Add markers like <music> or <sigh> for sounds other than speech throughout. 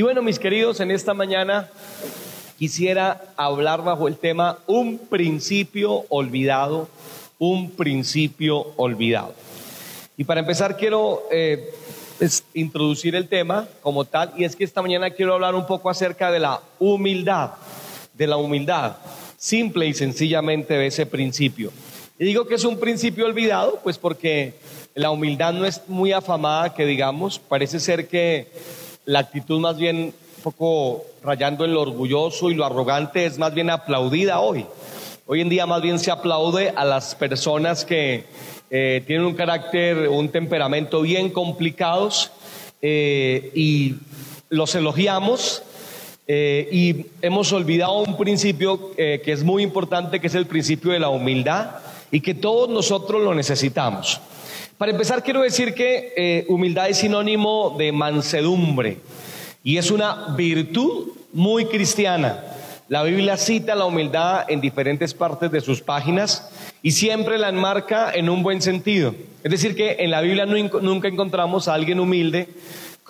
Y bueno, mis queridos, en esta mañana quisiera hablar bajo el tema un principio olvidado, un principio olvidado. Y para empezar quiero eh, introducir el tema como tal, y es que esta mañana quiero hablar un poco acerca de la humildad, de la humildad, simple y sencillamente de ese principio. Y digo que es un principio olvidado, pues porque la humildad no es muy afamada, que digamos, parece ser que la actitud más bien un poco rayando en lo orgulloso y lo arrogante es más bien aplaudida hoy. Hoy en día más bien se aplaude a las personas que eh, tienen un carácter, un temperamento bien complicados eh, y los elogiamos eh, y hemos olvidado un principio que es muy importante, que es el principio de la humildad y que todos nosotros lo necesitamos. Para empezar, quiero decir que humildad es sinónimo de mansedumbre y es una virtud muy cristiana. La Biblia cita la humildad en diferentes partes de sus páginas y siempre la enmarca en un buen sentido. Es decir, que en la Biblia nunca encontramos a alguien humilde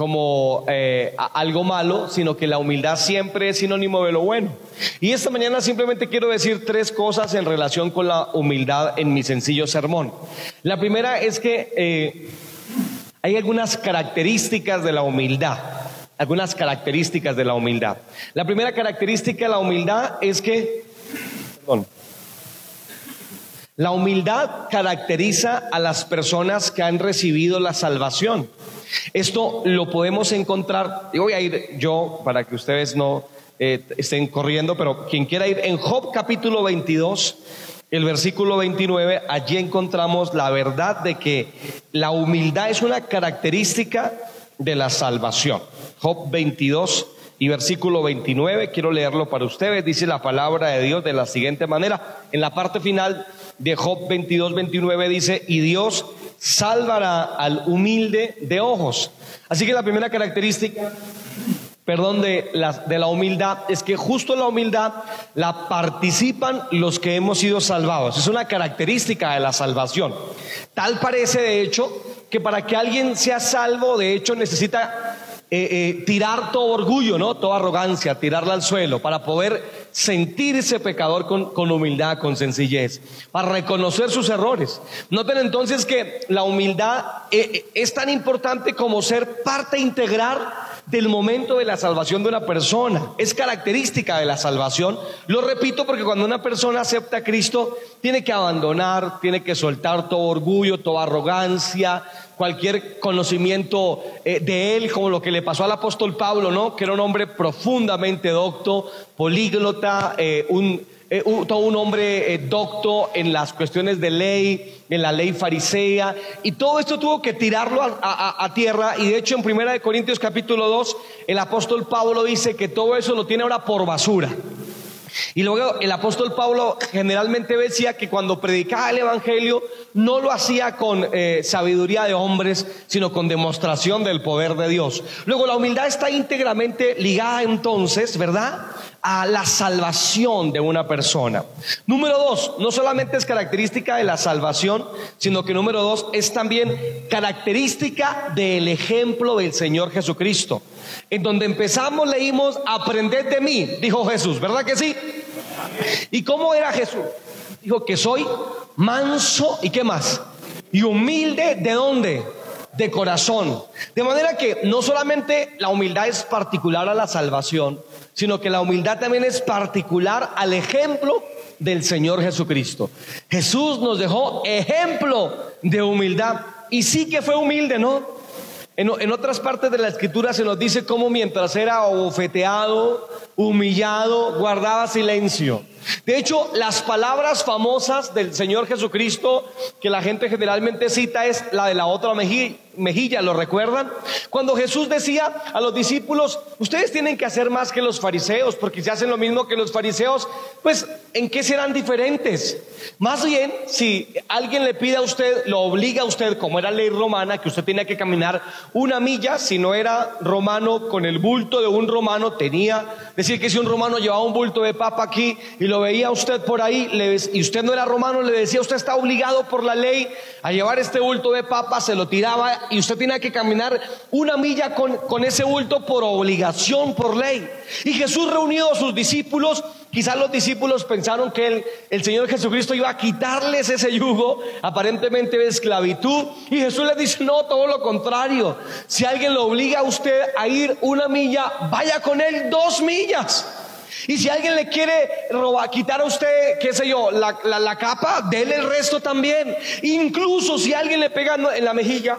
como eh, algo malo, sino que la humildad siempre es sinónimo de lo bueno. Y esta mañana simplemente quiero decir tres cosas en relación con la humildad en mi sencillo sermón. La primera es que eh, hay algunas características de la humildad algunas características de la humildad. La primera característica de la humildad es que, la humildad caracteriza a las personas que han recibido la salvación. Esto lo podemos encontrar, y voy a ir yo para que ustedes no eh, estén corriendo, pero quien quiera ir en Job capítulo 22, el versículo 29, allí encontramos la verdad de que la humildad es una característica de la salvación. Job 22 y versículo 29, quiero leerlo para ustedes, dice la palabra de Dios de la siguiente manera. En la parte final de Job 22, 29 dice, y Dios salvará al humilde de ojos. Así que la primera característica, perdón, de la, de la humildad es que justo la humildad la participan los que hemos sido salvados. Es una característica de la salvación. Tal parece, de hecho, que para que alguien sea salvo, de hecho, necesita eh, eh, tirar todo orgullo, ¿no? Toda arrogancia, tirarla al suelo para poder sentirse pecador con, humildad, con sencillez, para reconocer sus errores. Noten entonces que la humildad eh, es tan importante como ser parte integral del momento de la salvación de una persona. Es característica de la salvación. Lo repito porque cuando una persona acepta a Cristo, tiene que abandonar, tiene que soltar todo orgullo, toda arrogancia, cualquier conocimiento eh, de él, como lo que le pasó al apóstol Pablo, ¿no? Que era un hombre profundamente docto, políglota, eh, un, eh, todo un hombre docto en las cuestiones de ley, en la ley farisea, y todo esto tuvo que tirarlo a, a tierra, y de hecho en Primera de Corintios capítulo 2, el apóstol Pablo dice que todo eso lo tiene ahora por basura. Y luego el apóstol Pablo generalmente decía que cuando predicaba el Evangelio no lo hacía con eh, sabiduría de hombres, sino con demostración del poder de Dios. Luego la humildad está íntegramente ligada entonces, ¿verdad? a la salvación de una persona. Número dos, no solamente es característica de la salvación, sino que número dos es también característica del ejemplo del Señor Jesucristo. En donde empezamos leímos, aprended de mí, dijo Jesús, ¿verdad que sí? ¿Y cómo era Jesús? Dijo que soy manso y qué más. Y humilde de dónde? De corazón. De manera que no solamente la humildad es particular a la salvación, sino que la humildad también es particular al ejemplo del Señor Jesucristo. Jesús nos dejó ejemplo de humildad. Y sí que fue humilde, ¿no? En, otras partes de la escritura se nos dice cómo mientras era bofeteado, humillado, guardaba silencio. De hecho, las palabras famosas del Señor Jesucristo que la gente generalmente cita es la de la otra mejilla, ¿lo recuerdan? Cuando Jesús decía a los discípulos, ustedes tienen que hacer más que los fariseos, porque si hacen lo mismo que los fariseos, pues ¿en qué serán diferentes? Más bien, si alguien le pide a usted, lo obliga a usted, como era ley romana, que usted tenía que caminar una milla, si no era romano, con el bulto de un romano tenía, decir que si un romano llevaba un bulto de papa aquí y lo veía usted por ahí y usted no era romano, le decía, usted está obligado por la ley a llevar este bulto de papa, se lo tiraba y usted tenía que caminar una milla con, con ese bulto por obligación, por ley. Y Jesús reunió a sus discípulos, quizás los discípulos pensaron que el, el Señor Jesucristo iba a quitarles ese yugo aparentemente de esclavitud y Jesús les dice, no, todo lo contrario, si alguien lo obliga a usted a ir una milla, vaya con él dos millas. Y si alguien le quiere robar, quitar a usted, qué sé yo, la, la, capa, déle el resto también. Incluso si alguien le pega en la mejilla,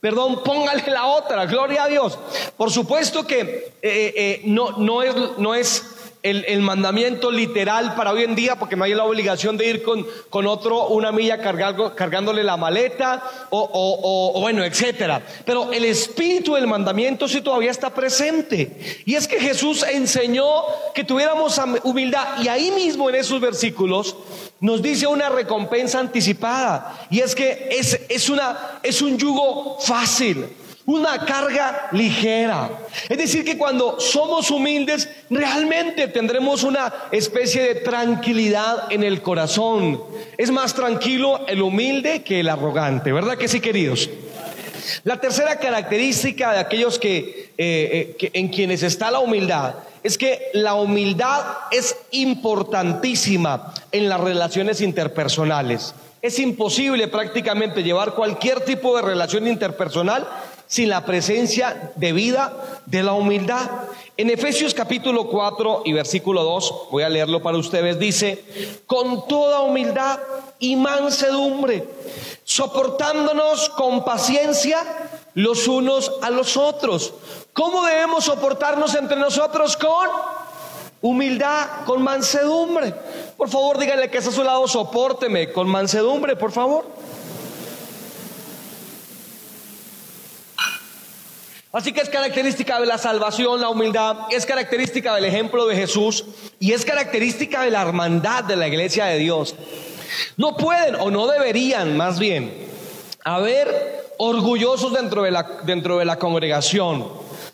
perdón, póngale la otra, gloria a Dios. Por supuesto que eh, eh, no, no, es, no es el, mandamiento literal para hoy en día, porque no hay la obligación de ir con, con otro una milla cargándole la maleta o, o, bueno, etcétera. Pero el espíritu del mandamiento sí todavía está presente. Y es que Jesús enseñó que tuviéramos humildad. Y ahí mismo en esos versículos nos dice una recompensa anticipada. Y es que es, es, una, es un yugo fácil una carga ligera. Es decir, que cuando somos humildes, realmente tendremos una especie de tranquilidad en el corazón. Es más tranquilo el humilde que el arrogante, ¿verdad que sí, queridos? La tercera característica de aquellos que, eh, eh, en quienes está la humildad es que la humildad es importantísima en las relaciones interpersonales. Es imposible prácticamente llevar cualquier tipo de relación interpersonal sin la presencia de vida de la humildad. En Efesios capítulo 4 y versículo 2, voy a leerlo para ustedes, dice, con toda humildad y mansedumbre, soportándonos con paciencia los unos a los otros. ¿Cómo debemos soportarnos entre nosotros? Con humildad, con mansedumbre. Por favor, díganle que es a su lado, sopórteme con mansedumbre, por favor. Así que es característica de la salvación, la humildad, es característica del ejemplo de Jesús y es característica de la hermandad de la iglesia de Dios. No pueden o no deberían, más bien, haber orgullosos dentro de la, dentro de la congregación.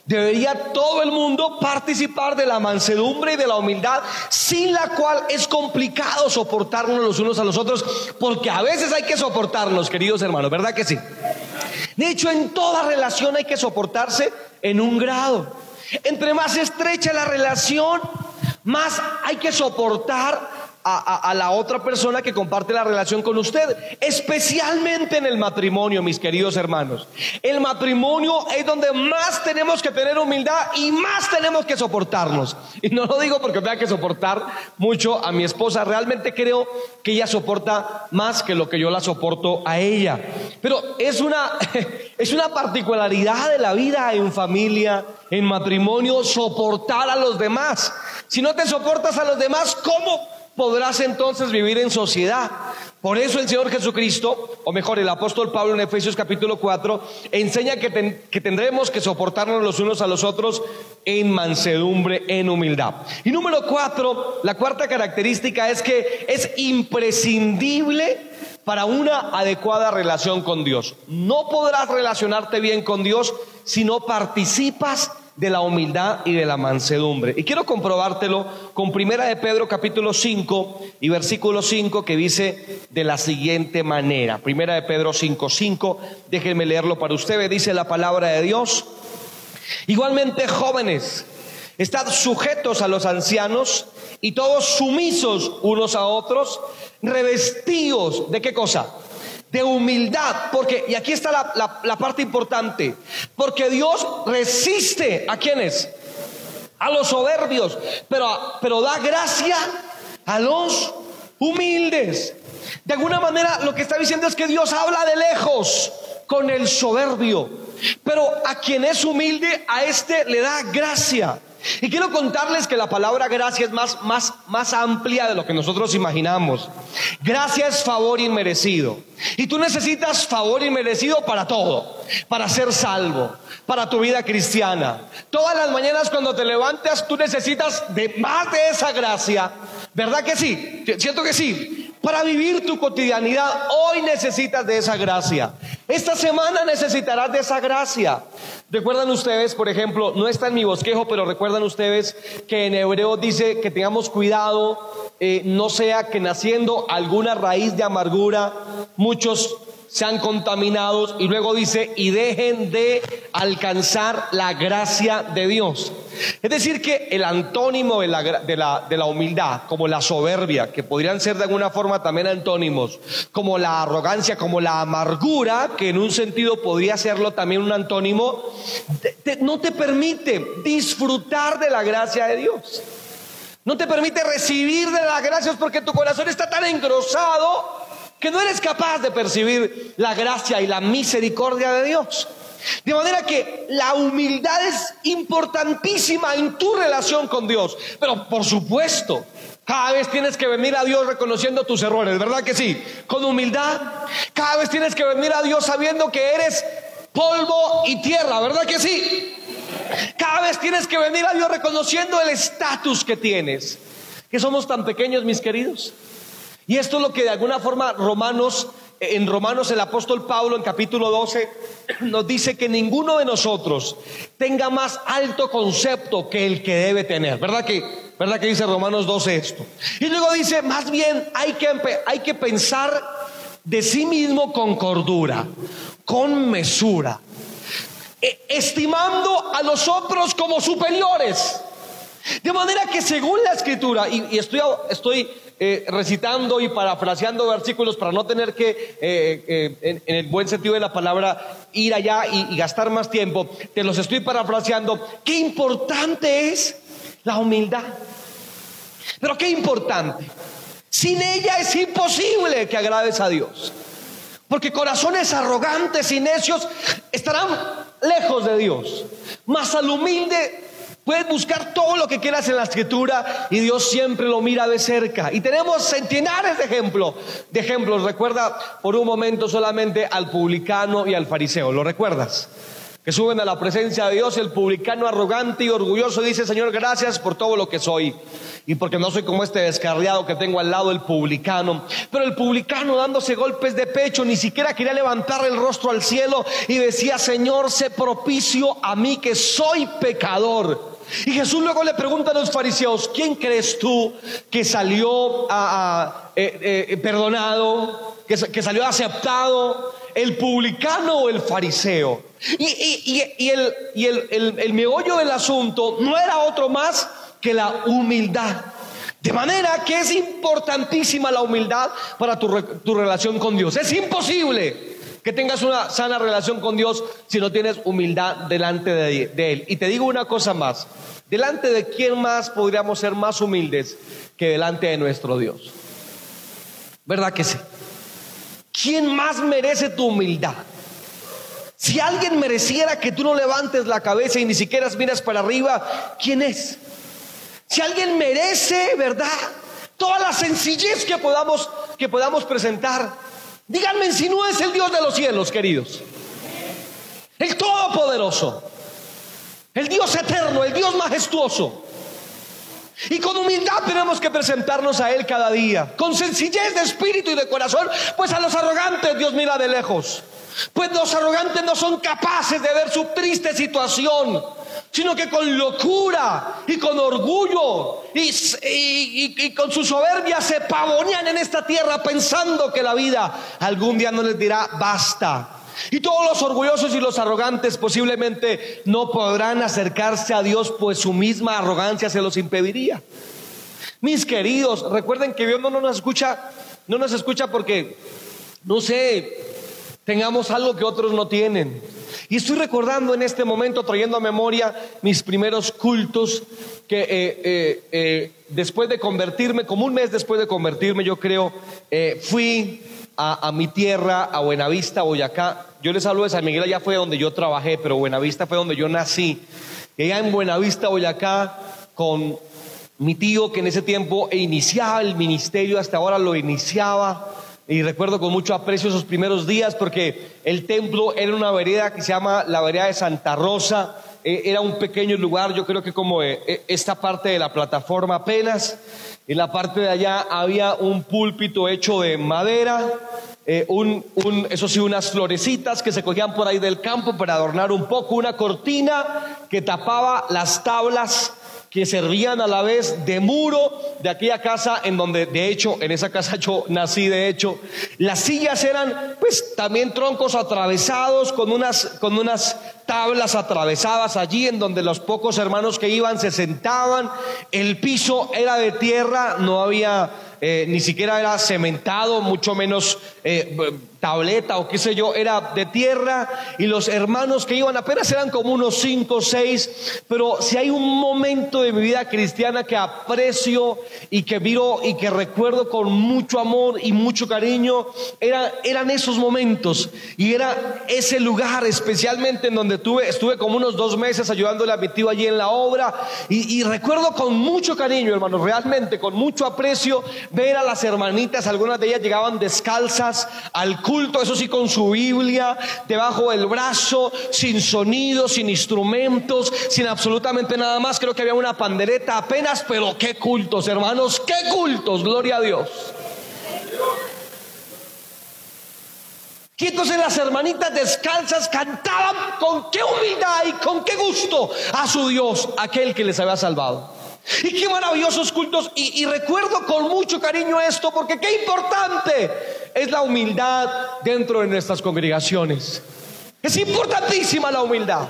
Debería todo el mundo participar de la mansedumbre y de la humildad, sin la cual es complicado soportarnos los unos a los otros, porque a veces hay que soportarnos, queridos hermanos, ¿verdad que sí? De hecho, en toda relación hay que soportarse en un grado. Entre más estrecha la relación, más hay que soportar a, la otra persona que comparte la relación con usted, especialmente en el matrimonio, mis queridos hermanos. El matrimonio es donde más tenemos que tener humildad y más tenemos que soportarnos. Y no lo digo porque tenga que soportar mucho a mi esposa, realmente creo que ella soporta más que lo que yo la soporto a ella. Pero es una, <laughs> es una particularidad de la vida en familia, en matrimonio, soportar a los demás. Si no te soportas a los demás, ¿cómo? Podrás entonces vivir en sociedad. Por eso el Señor Jesucristo, o mejor el apóstol Pablo en Efesios capítulo 4, enseña que, que, tendremos que soportarnos los unos a los otros en mansedumbre, en humildad. Y número cuatro, la cuarta característica es que es imprescindible para una adecuada relación con Dios. No podrás relacionarte bien con Dios si no participas de la humildad y de la mansedumbre. Y quiero comprobártelo con Primera de Pedro capítulo 5 y versículo 5 que dice de la siguiente manera. Primera de Pedro 5, 5, déjenme leerlo para ustedes, dice la palabra de Dios. Igualmente jóvenes, estad sujetos a los ancianos y todos sumisos unos a otros, revestidos de qué cosa? De humildad, porque, y aquí está la, parte importante, porque Dios resiste a quienes, a los soberbios, pero, pero da gracia a los humildes. De alguna manera lo que está diciendo es que Dios habla de lejos con el soberbio, pero a quien es humilde, a este le da gracia. Y quiero contarles que la palabra gracia es más, más, más amplia de lo que nosotros imaginamos. Gracia es favor inmerecido. Y tú necesitas favor inmerecido para todo. Para ser salvo, para tu vida cristiana. Todas las mañanas cuando te levantas tú necesitas de más de esa gracia. ¿Verdad que sí? Siento que sí. Para vivir tu cotidianidad hoy necesitas de esa gracia. Esta semana necesitarás de esa gracia. Recuerdan ustedes, por ejemplo, no está en mi bosquejo, pero recuerdan ustedes que en hebreo dice que tengamos cuidado, eh, no sea que naciendo alguna raíz de amargura, muchos sean contaminados y luego dice, y dejen de alcanzar la gracia de Dios. Es decir, que el antónimo de la, de, la, de la, humildad, como la soberbia, que podrían ser de alguna forma también antónimos, como la arrogancia, como la amargura, que en un sentido podría serlo también un antónimo, no te permite disfrutar de la gracia de Dios. No te permite recibir de las gracias porque tu corazón está tan engrosado que no eres capaz de percibir la gracia y la misericordia de Dios. De manera que la humildad es importantísima en tu relación con Dios. Pero por supuesto, cada vez tienes que venir a Dios reconociendo tus errores, ¿verdad que sí? Con humildad. Cada vez tienes que venir a Dios sabiendo que eres polvo y tierra, ¿verdad que sí? Cada vez tienes que venir a Dios reconociendo el estatus que tienes. Que somos tan pequeños, mis queridos. Y esto es lo que de alguna forma Romanos, en Romanos el apóstol Pablo en capítulo 12 <clears throat> nos dice que ninguno de nosotros tenga más alto concepto que el que debe tener. ¿Verdad que, verdad que dice Romanos 12 esto? Y luego dice, más bien hay que, hay que pensar de sí mismo con cordura, con mesura, e, estimando a los otros como superiores. De manera que según la escritura, y, estoy, estoy eh, recitando y parafraseando versículos para no tener que, eh, eh, en, el buen sentido de la palabra, ir allá y, gastar más tiempo. Te los estoy parafraseando. Qué importante es la humildad. Pero qué importante. Sin ella es imposible que agrades a Dios. Porque corazones arrogantes y necios estarán lejos de Dios. Mas al humilde Puedes buscar todo lo que quieras en la escritura y Dios siempre lo mira de cerca. Y tenemos centenares de ejemplos. De ejemplos, recuerda por un momento solamente al publicano y al fariseo. ¿Lo recuerdas? Que suben a la presencia de Dios, el publicano arrogante y orgulloso dice, Señor, gracias por todo lo que soy. Y porque no soy como este descarriado que tengo al lado el publicano. Pero el publicano dándose golpes de pecho, ni siquiera quería levantar el rostro al cielo y decía, Señor, sé propicio a mí que soy pecador. Y Jesús luego le pregunta a los fariseos, ¿quién crees tú que salió a, eh, eh, perdonado, que, salió aceptado, el publicano o el fariseo? Y, el, meollo del asunto no era otro más que la humildad. De manera que es importantísima la humildad para tu relación con Dios. Es imposible que tengas una sana relación con Dios si no tienes humildad delante de, Él. Y te digo una cosa más, delante de quién más podríamos ser más humildes que delante de nuestro Dios. ¿Verdad que sí? ¿Quién más merece tu humildad? Si alguien mereciera que tú no levantes la cabeza y ni siquiera miras para arriba, ¿quién es? Si alguien merece, ¿verdad? Toda la sencillez que podamos, que podamos presentar, Díganme si no es el Dios de los cielos, queridos. El Todopoderoso. El Dios eterno, el Dios majestuoso. Y con humildad tenemos que presentarnos a Él cada día. Con sencillez de espíritu y de corazón. Pues a los arrogantes Dios mira de lejos. Pues los arrogantes no son capaces de ver su triste situación sino que con locura y con orgullo y, con su soberbia se pavonean en esta tierra pensando que la vida algún día no les dirá basta. Y todos los orgullosos y los arrogantes posiblemente no podrán acercarse a Dios, pues su misma arrogancia se los impediría. Mis queridos, recuerden que Dios no nos escucha, no nos escucha porque, no sé, tengamos algo que otros no tienen y estoy recordando en este momento, trayendo a memoria mis primeros cultos, que eh, eh, eh, después de convertirme, como un mes después de convertirme, yo creo, fui a, mi tierra, a Buenavista, Boyacá. Yo les hablo de San Miguel, allá fue donde yo trabajé, pero Buenavista fue donde yo nací. Y allá en Buenavista, Boyacá, con mi tío que en ese tiempo iniciaba el ministerio, hasta ahora lo iniciaba y recuerdo con mucho aprecio esos primeros días porque el templo era una vereda que se llama la vereda de Santa Rosa eh, era un pequeño lugar, yo creo que como eh, eh, esta parte de la plataforma apenas. En la parte de allá había un púlpito hecho de madera, un, un, eso sí, unas florecitas que se cogían por ahí del campo para adornar un poco, una cortina que tapaba las tablas que servían a la vez de muro de aquella casa en donde de hecho en esa casa yo nací de hecho. Las sillas eran pues también troncos atravesados con unas con unas tablas atravesadas allí en donde los pocos hermanos que iban se sentaban. El piso era de tierra no había eh, ni siquiera era cementado mucho menos eh, tableta o qué sé yo, era de tierra y los hermanos que iban apenas eran como unos cinco o seis, pero si hay un momento de mi vida cristiana que aprecio y que miro y que recuerdo con mucho amor y mucho cariño, era, eran esos momentos. Y era ese lugar especialmente en donde tuve, estuve como unos dos meses ayudándole a mi tío allí en la obra. Y, y recuerdo con mucho cariño, hermanos, realmente con mucho aprecio ver a las hermanitas, algunas de ellas llegaban descalzas al culto, eso sí, con su Biblia debajo del brazo, sin sonido, sin instrumentos, sin absolutamente nada más. Creo que había una pandereta apenas, pero qué cultos, hermanos, qué cultos, gloria a Dios. Y entonces las hermanitas descalzas cantaban con qué humildad y con qué gusto a su Dios, aquel que les había salvado. Y qué maravillosos cultos. Y, recuerdo con mucho cariño esto, porque qué importante es la humildad dentro de nuestras congregaciones. Es importantísima la humildad.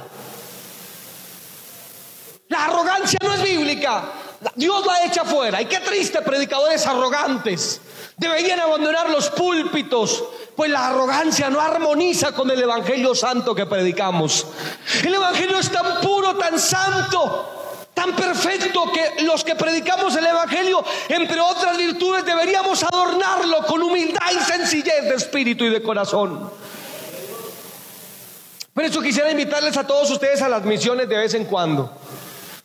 La arrogancia no es bíblica. Dios la echa fuera. Y qué triste predicadores arrogantes. Deberían abandonar los púlpitos, pues la arrogancia no armoniza con el Evangelio Santo que predicamos. El Evangelio es tan puro, tan santo, tan perfecto que los que predicamos el Evangelio, entre otras virtudes, deberíamos adornarlo con humildad y sencillez de espíritu y de corazón. Por eso quisiera invitarles a todos ustedes a las misiones de vez en cuando.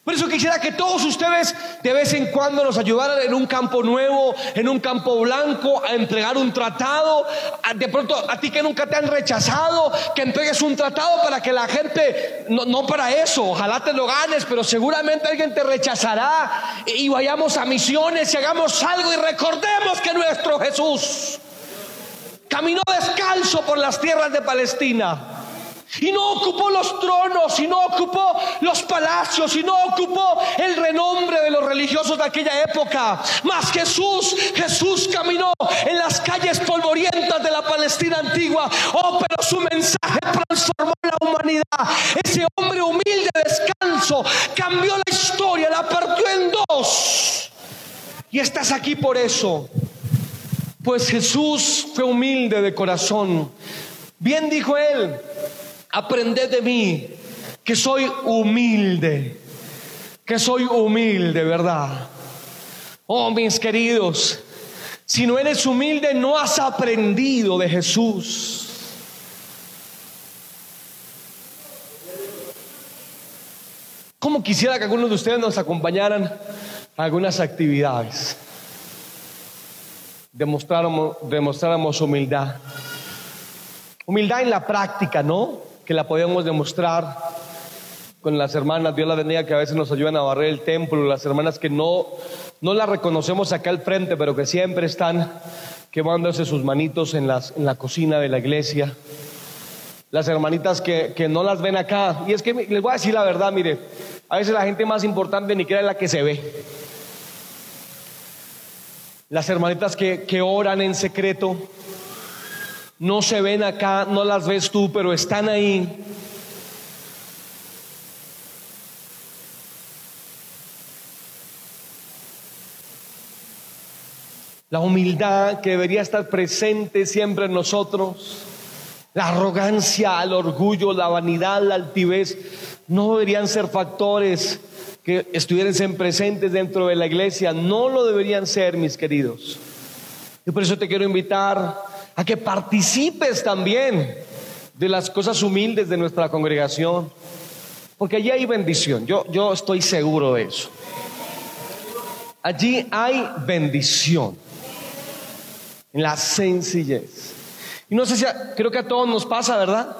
Por eso quisiera que todos ustedes de vez en cuando nos ayudaran en un campo nuevo, en un campo blanco, a entregar un tratado. De pronto, a ti que nunca te han rechazado, que entregues un tratado para que la gente, no, no para eso, ojalá te lo ganes, pero seguramente alguien te rechazará y vayamos a misiones y hagamos algo y recordemos que nuestro Jesús caminó descalzo por las tierras de Palestina y no ocupó los tronos, y no ocupó los palacios, y no ocupó el renombre de los religiosos de aquella época. Mas Jesús, Jesús caminó en las calles polvorientas de la Palestina antigua. Oh, pero su mensaje transformó la humanidad. Ese hombre humilde, descanso, cambió la historia, la partió en dos. Y estás aquí por eso. Pues Jesús fue humilde de corazón. Bien dijo él, aprended de mí, que soy humilde, que soy humilde, ¿verdad? Oh, mis queridos, si no eres humilde, no has aprendido de Jesús. Como quisiera que algunos de ustedes nos acompañaran a algunas actividades? Demostráramos, demostráramos humildad. Humildad en la práctica, ¿no? Que la podemos demostrar con las hermanas, Dios la bendiga, que a veces nos ayudan a barrer el templo, las hermanas que no, no las reconocemos acá al frente, pero que siempre están quemándose sus manitos en, las, en la cocina de la iglesia. Las hermanitas que, que no las ven acá. Y es que les voy a decir la verdad, mire, a veces la gente más importante ni siquiera es la que se ve. Las hermanitas que, que oran en secreto, no se ven acá, no las ves tú, pero están ahí. La humildad que debería estar presente siempre en nosotros, la arrogancia, el orgullo, la vanidad, la altivez, no deberían ser factores que estuviesen presentes dentro de la iglesia, no lo deberían ser, mis queridos. Y por eso te quiero invitar a que participes también de las cosas humildes de nuestra congregación, porque allí hay bendición, yo, yo estoy seguro de eso. Allí hay bendición, en la sencillez. Y no sé si, creo que a todos nos pasa, ¿verdad?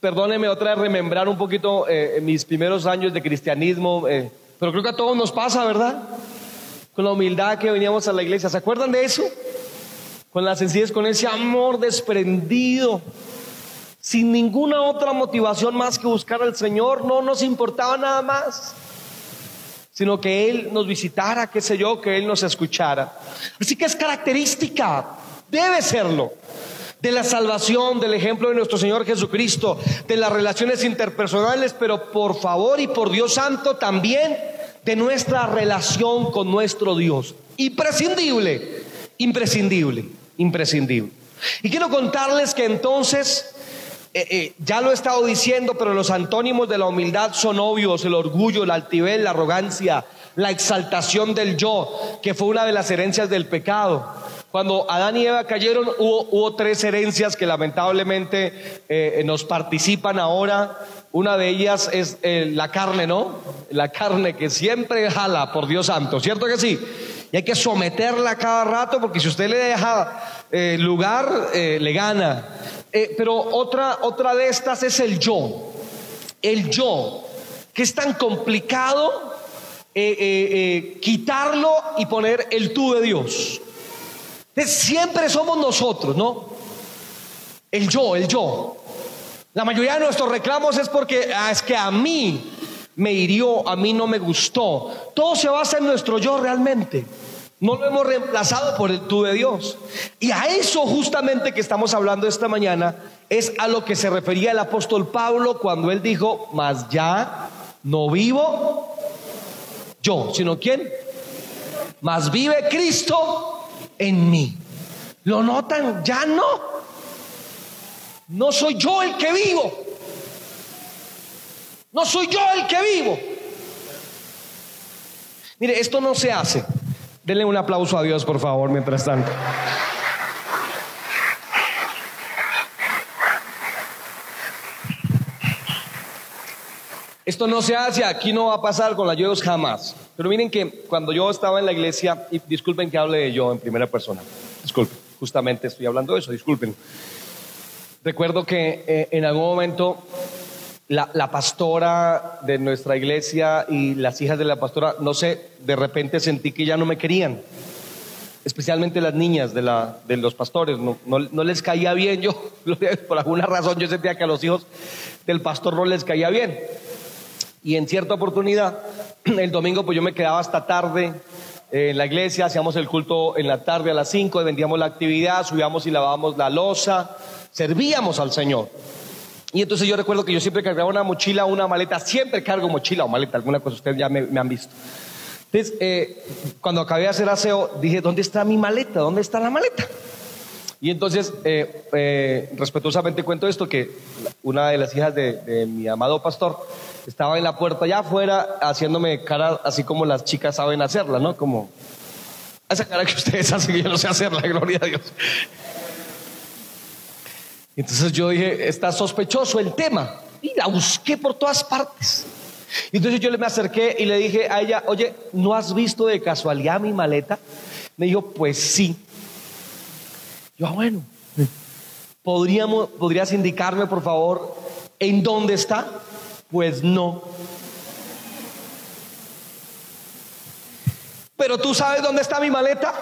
perdóneme otra vez remembrar un poquito eh, mis primeros años de cristianismo, eh, pero creo que a todos nos pasa, ¿verdad? Con la humildad que veníamos a la iglesia. ¿Se acuerdan de eso? Con la sencillez, con ese amor desprendido, sin ninguna otra motivación más que buscar al Señor, no nos importaba nada más sino que Él nos visitara, qué sé yo, que Él nos escuchara. Así que es característica, debe serlo, de la salvación, del ejemplo de nuestro Señor Jesucristo, de las relaciones interpersonales, pero por favor y por Dios Santo también de nuestra relación con nuestro Dios. Imprescindible, imprescindible, imprescindible. Y quiero contarles que entonces eh, eh, ya lo he estado diciendo, pero los antónimos de la humildad son obvios, el orgullo, la altivez, la arrogancia, la exaltación del yo, que fue una de las herencias del pecado. Cuando Adán y Eva cayeron, hubo, tres herencias que lamentablemente eh, nos participan ahora. Una de ellas es la carne, ¿no? La carne que siempre jala, por Dios santo, ¿cierto que sí? Y hay que someterla cada rato porque si usted le deja lugar, le gana. Eh, pero otra, otra de estas es el yo. El yo, que es tan complicado eh, eh, quitarlo y poner el tú de Dios. siempre somos nosotros, ¿no? El yo, el yo. La mayoría de nuestros reclamos es porque ah, es que a mí me hirió, a mí no me gustó. Todo se basa en nuestro yo realmente. No lo hemos reemplazado por el tú de Dios. Y a eso justamente que estamos hablando esta mañana es a lo que se refería el apóstol Pablo cuando él dijo, mas ya no vivo yo, sino quién? Mas vive Cristo en mí. ¿Lo notan? Ya no. No soy yo el que vivo. No soy yo el que vivo. Mire, esto no se hace Denle un aplauso a Dios, por favor, mientras tanto. Esto no se hace, aquí no va a pasar con la Dios jamás. Pero miren que cuando yo estaba en la iglesia, y disculpen que hable de yo en primera persona, disculpen, justamente estoy hablando de eso, disculpen. Recuerdo que eh, en algún momento la, pastora de nuestra iglesia y las hijas de la pastora, no sé, de repente sentí que ya no me querían. Especialmente las niñas de, la, de los pastores, no, no, les caía bien. Yo, <laughs> por alguna razón, yo sentía que a los hijos del pastor no les caía bien. Y en cierta oportunidad, <clears throat> el domingo, pues yo me quedaba hasta tarde en la iglesia, hacíamos el culto en la tarde a las 5, vendíamos la actividad, subíamos y lavábamos la losa, servíamos al Señor. Y entonces yo recuerdo que yo siempre cargaba una mochila, una maleta, siempre cargo mochila o maleta, alguna cosa, ustedes ya me, han visto. Entonces, eh, cuando acabé de hacer aseo, dije, ¿dónde está mi maleta? ¿Dónde está la maleta? Y entonces, eh, eh, respetuosamente cuento esto, que una de las hijas de, mi amado pastor estaba en la puerta allá afuera haciéndome cara así como las chicas saben hacerla, ¿no? Como esa cara que ustedes hacen yo no sé hacerla, <laughs> gloria a Dios. Entonces yo dije, está sospechoso el tema. Y la busqué por todas partes. Y entonces yo le me acerqué y le dije a ella, oye, ¿no has visto de casualidad mi maleta? Me dijo, pues sí. Yo, ah, bueno, ¿podríamos, ¿podrías indicarme, por favor, en dónde está? Pues no. ¿Pero tú sabes dónde está mi maleta?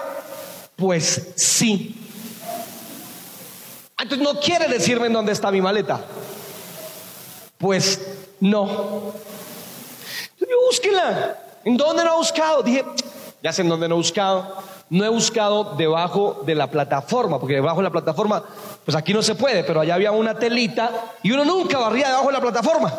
Pues sí. Entonces no quiere decirme en dónde está mi maleta. Pues no. Entonces búsquela. ¿En dónde no he buscado? Dije, ya sé en dónde no he buscado. No he buscado debajo de la plataforma, porque debajo de la plataforma, pues aquí no se puede, pero allá había una telita y uno nunca barría debajo de la plataforma.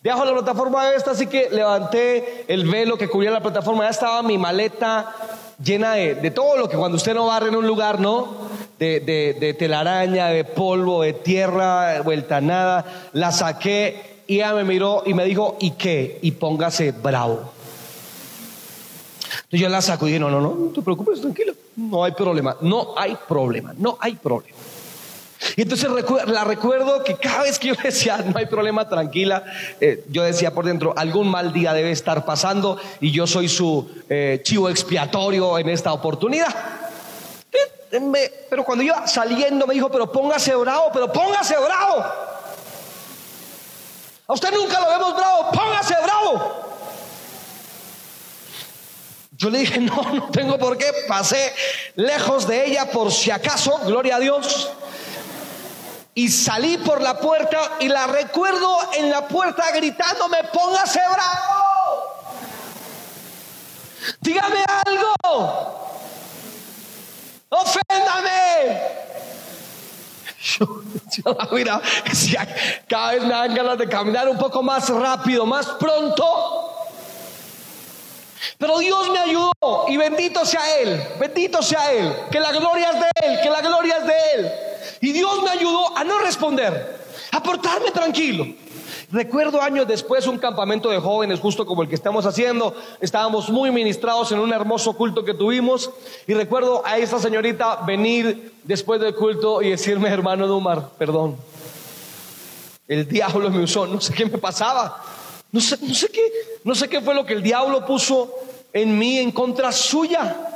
Debajo de la plataforma esta, así que levanté el velo que cubría la plataforma, ya estaba mi maleta llena de, de todo lo que cuando usted no barre en un lugar, ¿no? de, telaraña, de polvo, de tierra, vuelta nada. La saqué y ella me miró y me dijo, ¿y qué? Y póngase bravo. Entonces yo la saco y dije, no, no, no, no te preocupes, tranquilo, no hay problema, no hay problema, no hay problema. Y entonces la recuerdo que cada vez que yo <laughs> decía, no hay problema, tranquila, eh, yo decía por dentro, algún mal día debe estar pasando y yo soy su eh, chivo expiatorio en esta oportunidad pero cuando iba saliendo me dijo, pero póngase bravo, pero póngase bravo. A usted nunca lo vemos bravo, póngase bravo. Yo le dije, <laughs> no, no tengo por qué, pasé lejos de ella por si acaso, gloria a Dios. Y salí por la puerta y la recuerdo en la puerta gritándome, póngase bravo. Dígame algo. Oféndame. <laughs> Yo, yo mira, cada vez me dan ganas de caminar un poco más rápido, más pronto. Pero Dios me ayudó y bendito sea Él, bendito sea Él, que la gloria es de Él, que la gloria es de Él. Dios me ayudó a no responder, a portarme tranquilo. Recuerdo años después un campamento de jóvenes, justo como el que estamos haciendo. Estábamos muy ministrados en un hermoso culto que tuvimos. Y recuerdo a esa señorita venir después del culto y decirme, hermano Dumar, perdón. El diablo me usó, no sé qué me pasaba. No sé, no sé qué, no sé qué fue lo que el diablo puso en mí en contra suya.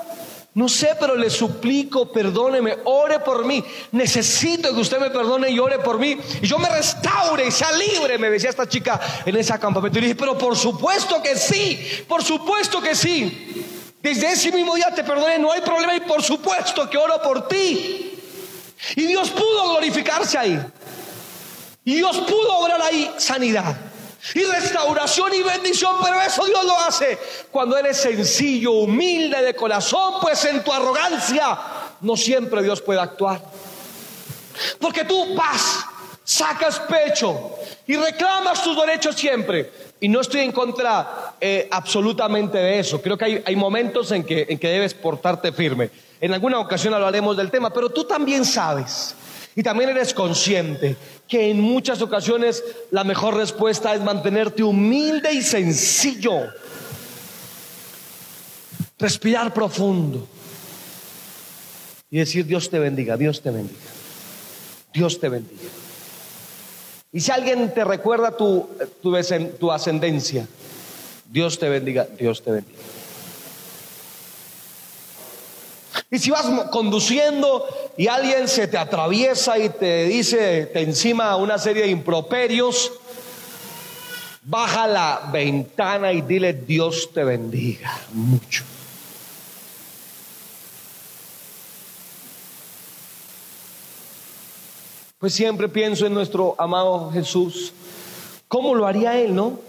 No sé, pero le suplico, perdóneme, ore por mí. Necesito que usted me perdone y ore por mí. Y yo me restaure y sea libre, me decía esta chica en ese campamento. Y dije, pero por supuesto que sí, por supuesto que sí. Desde ese mismo día te perdone, no hay problema y por supuesto que oro por ti. Y Dios pudo glorificarse ahí. Y Dios pudo obrar ahí sanidad y restauración y bendición, pero eso Dios lo hace cuando eres sencillo, humilde de corazón, pues en tu arrogancia no siempre Dios puede actuar. Porque tú vas, sacas pecho y reclamas tus derechos siempre. Y no estoy en contra eh, absolutamente de eso. Creo que hay, hay momentos en que, en que debes portarte firme. En alguna ocasión hablaremos del tema, pero tú también sabes y también eres consciente que en muchas ocasiones la mejor respuesta es mantenerte humilde y sencillo. Respirar profundo. Y decir, Dios te bendiga, Dios te bendiga. Dios te bendiga. Y si alguien te recuerda tu, tu, ascendencia, Dios te bendiga, Dios te bendiga. Y si vas conduciendo y alguien se te atraviesa y te dice, te encima una serie de improperios, baja la ventana y dile, Dios te bendiga mucho. Pues siempre pienso en nuestro amado Jesús. ¿Cómo lo haría Él, no?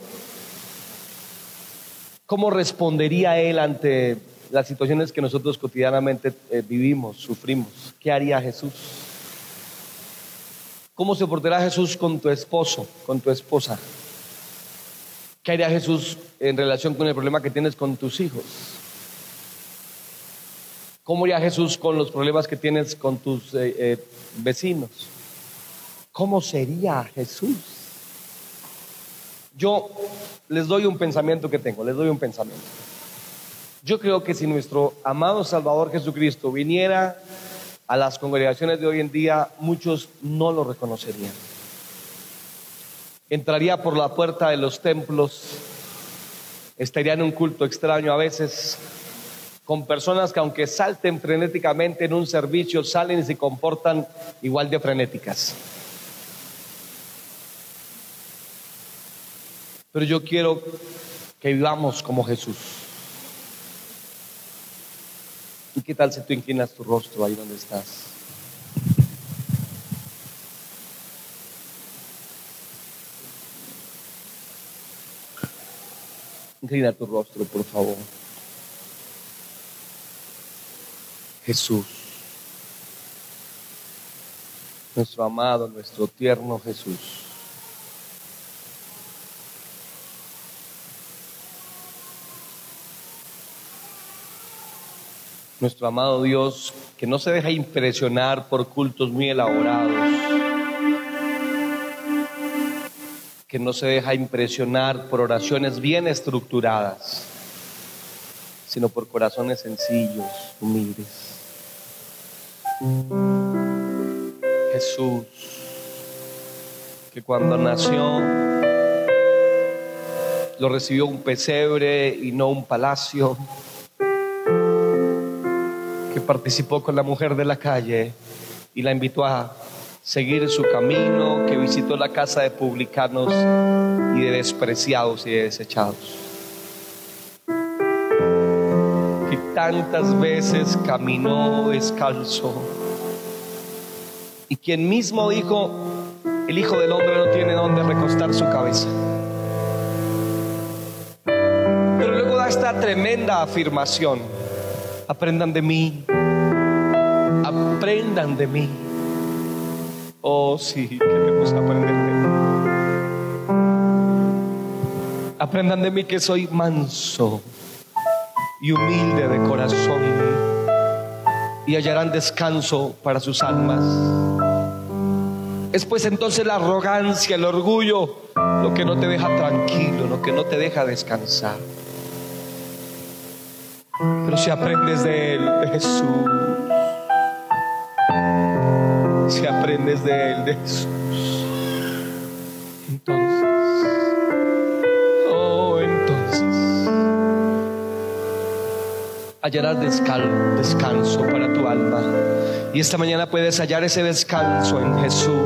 ¿Cómo respondería Él ante las situaciones que nosotros cotidianamente eh, vivimos, sufrimos. ¿Qué haría Jesús? ¿Cómo se portará Jesús con tu esposo, con tu esposa? ¿Qué haría Jesús en relación con el problema que tienes con tus hijos? ¿Cómo haría Jesús con los problemas que tienes con tus eh, eh, vecinos? ¿Cómo sería Jesús? Yo les doy un pensamiento que tengo, les doy un pensamiento. Yo creo que si nuestro amado Salvador Jesucristo viniera a las congregaciones de hoy en día, muchos no lo reconocerían. Entraría por la puerta de los templos, estaría en un culto extraño a veces, con personas que aunque salten frenéticamente en un servicio, salen y se comportan igual de frenéticas. Pero yo quiero que vivamos como Jesús. ¿Y qué tal si tú inclinas tu rostro ahí donde estás? Inclina tu rostro, por favor. Jesús, nuestro amado, nuestro tierno Jesús. Nuestro amado Dios, que no se deja impresionar por cultos muy elaborados, que no se deja impresionar por oraciones bien estructuradas, sino por corazones sencillos, humildes. Jesús, que cuando nació lo recibió un pesebre y no un palacio participó con la mujer de la calle y la invitó a seguir su camino, que visitó la casa de publicanos y de despreciados y de desechados. Que tantas veces caminó descalzo. Y quien mismo dijo, el Hijo del Hombre no tiene donde recostar su cabeza. Pero luego da esta tremenda afirmación. Aprendan de mí. Aprendan de mí. Oh, sí, queremos aprender de mí. Aprendan de mí que soy manso y humilde de corazón y hallarán descanso para sus almas. Es pues entonces la arrogancia, el orgullo, lo que no te deja tranquilo, lo que no te deja descansar. Pero si aprendes de Él, de Jesús, si aprendes de Él, de Jesús, entonces, oh, entonces, hallarás descal- descanso para tu alma. Y esta mañana puedes hallar ese descanso en Jesús.